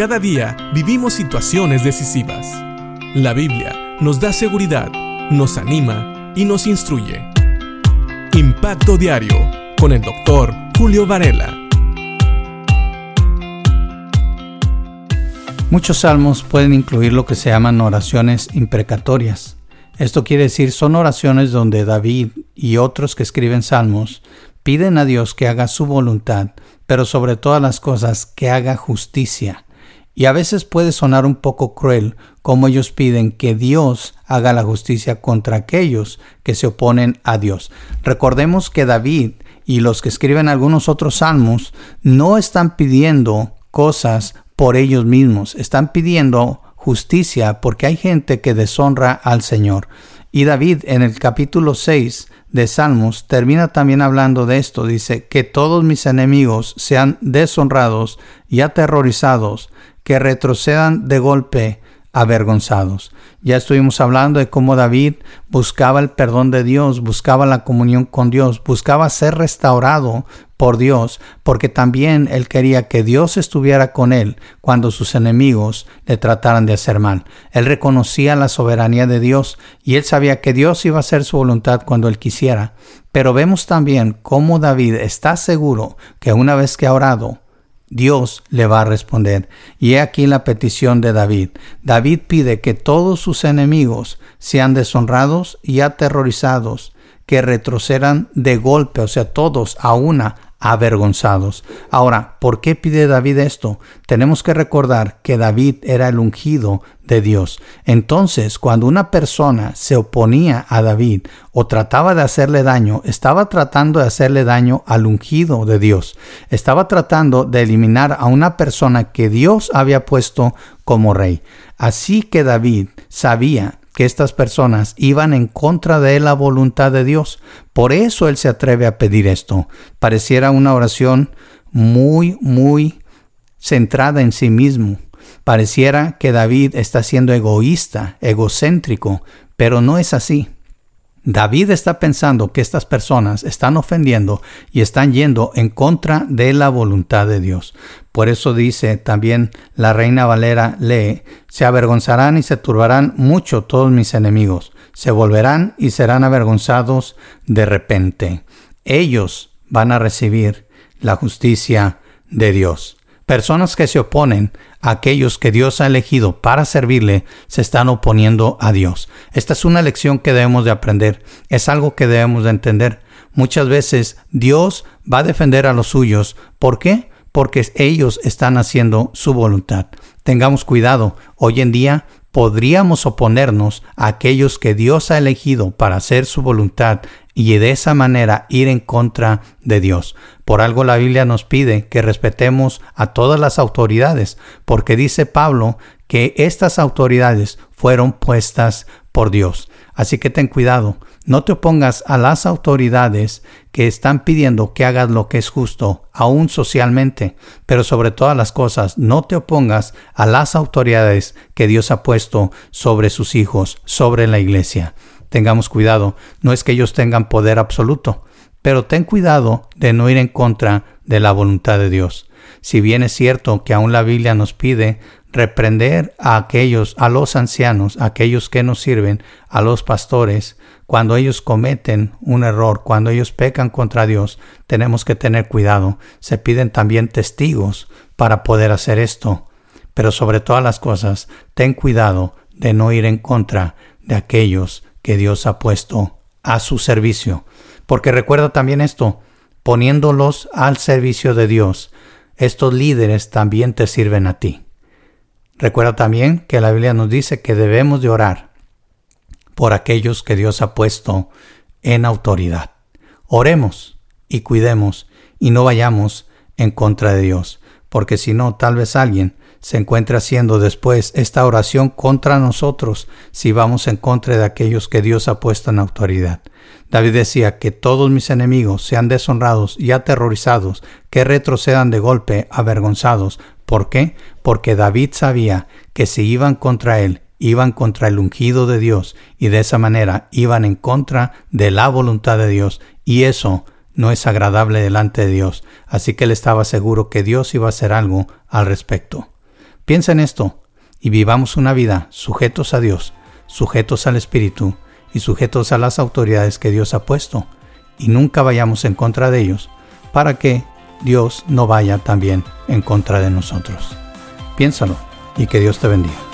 Cada día vivimos situaciones decisivas. La Biblia nos da seguridad, nos anima y nos instruye. Impacto Diario con el doctor Julio Varela. Muchos salmos pueden incluir lo que se llaman oraciones imprecatorias. Esto quiere decir son oraciones donde David y otros que escriben salmos piden a Dios que haga su voluntad, pero sobre todas las cosas que haga justicia. Y a veces puede sonar un poco cruel como ellos piden que Dios haga la justicia contra aquellos que se oponen a Dios. Recordemos que David y los que escriben algunos otros salmos no están pidiendo cosas por ellos mismos, están pidiendo justicia porque hay gente que deshonra al Señor. Y David en el capítulo 6 de Salmos termina también hablando de esto. Dice, que todos mis enemigos sean deshonrados y aterrorizados, que retrocedan de golpe avergonzados. Ya estuvimos hablando de cómo David buscaba el perdón de Dios, buscaba la comunión con Dios, buscaba ser restaurado por Dios, porque también él quería que Dios estuviera con él cuando sus enemigos le trataran de hacer mal. Él reconocía la soberanía de Dios y él sabía que Dios iba a hacer su voluntad cuando él quisiera. Pero vemos también cómo David está seguro que una vez que ha orado, Dios le va a responder. Y he aquí la petición de David. David pide que todos sus enemigos sean deshonrados y aterrorizados, que retrocedan de golpe, o sea, todos a una avergonzados. Ahora, ¿por qué pide David esto? Tenemos que recordar que David era el ungido de Dios. Entonces, cuando una persona se oponía a David o trataba de hacerle daño, estaba tratando de hacerle daño al ungido de Dios. Estaba tratando de eliminar a una persona que Dios había puesto como rey. Así que David sabía que estas personas iban en contra de la voluntad de Dios. Por eso él se atreve a pedir esto. Pareciera una oración muy, muy centrada en sí mismo. Pareciera que David está siendo egoísta, egocéntrico, pero no es así. David está pensando que estas personas están ofendiendo y están yendo en contra de la voluntad de Dios. Por eso dice también la reina Valera lee, se avergonzarán y se turbarán mucho todos mis enemigos, se volverán y serán avergonzados de repente. Ellos van a recibir la justicia de Dios. Personas que se oponen a aquellos que Dios ha elegido para servirle se están oponiendo a Dios. Esta es una lección que debemos de aprender, es algo que debemos de entender. Muchas veces Dios va a defender a los suyos. ¿Por qué? Porque ellos están haciendo su voluntad. Tengamos cuidado. Hoy en día podríamos oponernos a aquellos que Dios ha elegido para hacer su voluntad y de esa manera ir en contra de Dios. Por algo la Biblia nos pide que respetemos a todas las autoridades, porque dice Pablo que estas autoridades fueron puestas por Dios. Así que ten cuidado, no te opongas a las autoridades que están pidiendo que hagas lo que es justo, aún socialmente, pero sobre todas las cosas, no te opongas a las autoridades que Dios ha puesto sobre sus hijos, sobre la iglesia. Tengamos cuidado, no es que ellos tengan poder absoluto, pero ten cuidado de no ir en contra de la voluntad de Dios. Si bien es cierto que aún la Biblia nos pide reprender a aquellos, a los ancianos, a aquellos que nos sirven, a los pastores, cuando ellos cometen un error, cuando ellos pecan contra Dios, tenemos que tener cuidado. Se piden también testigos para poder hacer esto. Pero sobre todas las cosas, ten cuidado de no ir en contra de aquellos que Dios ha puesto a su servicio. Porque recuerda también esto, poniéndolos al servicio de Dios, estos líderes también te sirven a ti. Recuerda también que la Biblia nos dice que debemos de orar por aquellos que Dios ha puesto en autoridad. Oremos y cuidemos y no vayamos en contra de Dios, porque si no, tal vez alguien se encuentre haciendo después esta oración contra nosotros si vamos en contra de aquellos que Dios ha puesto en autoridad. David decía que todos mis enemigos sean deshonrados y aterrorizados, que retrocedan de golpe avergonzados. ¿Por qué? Porque David sabía que si iban contra él, iban contra el ungido de Dios y de esa manera iban en contra de la voluntad de Dios y eso no es agradable delante de Dios, así que él estaba seguro que Dios iba a hacer algo al respecto. Piensa en esto y vivamos una vida sujetos a Dios, sujetos al Espíritu y sujetos a las autoridades que Dios ha puesto, y nunca vayamos en contra de ellos, para que Dios no vaya también en contra de nosotros. Piénsalo y que Dios te bendiga.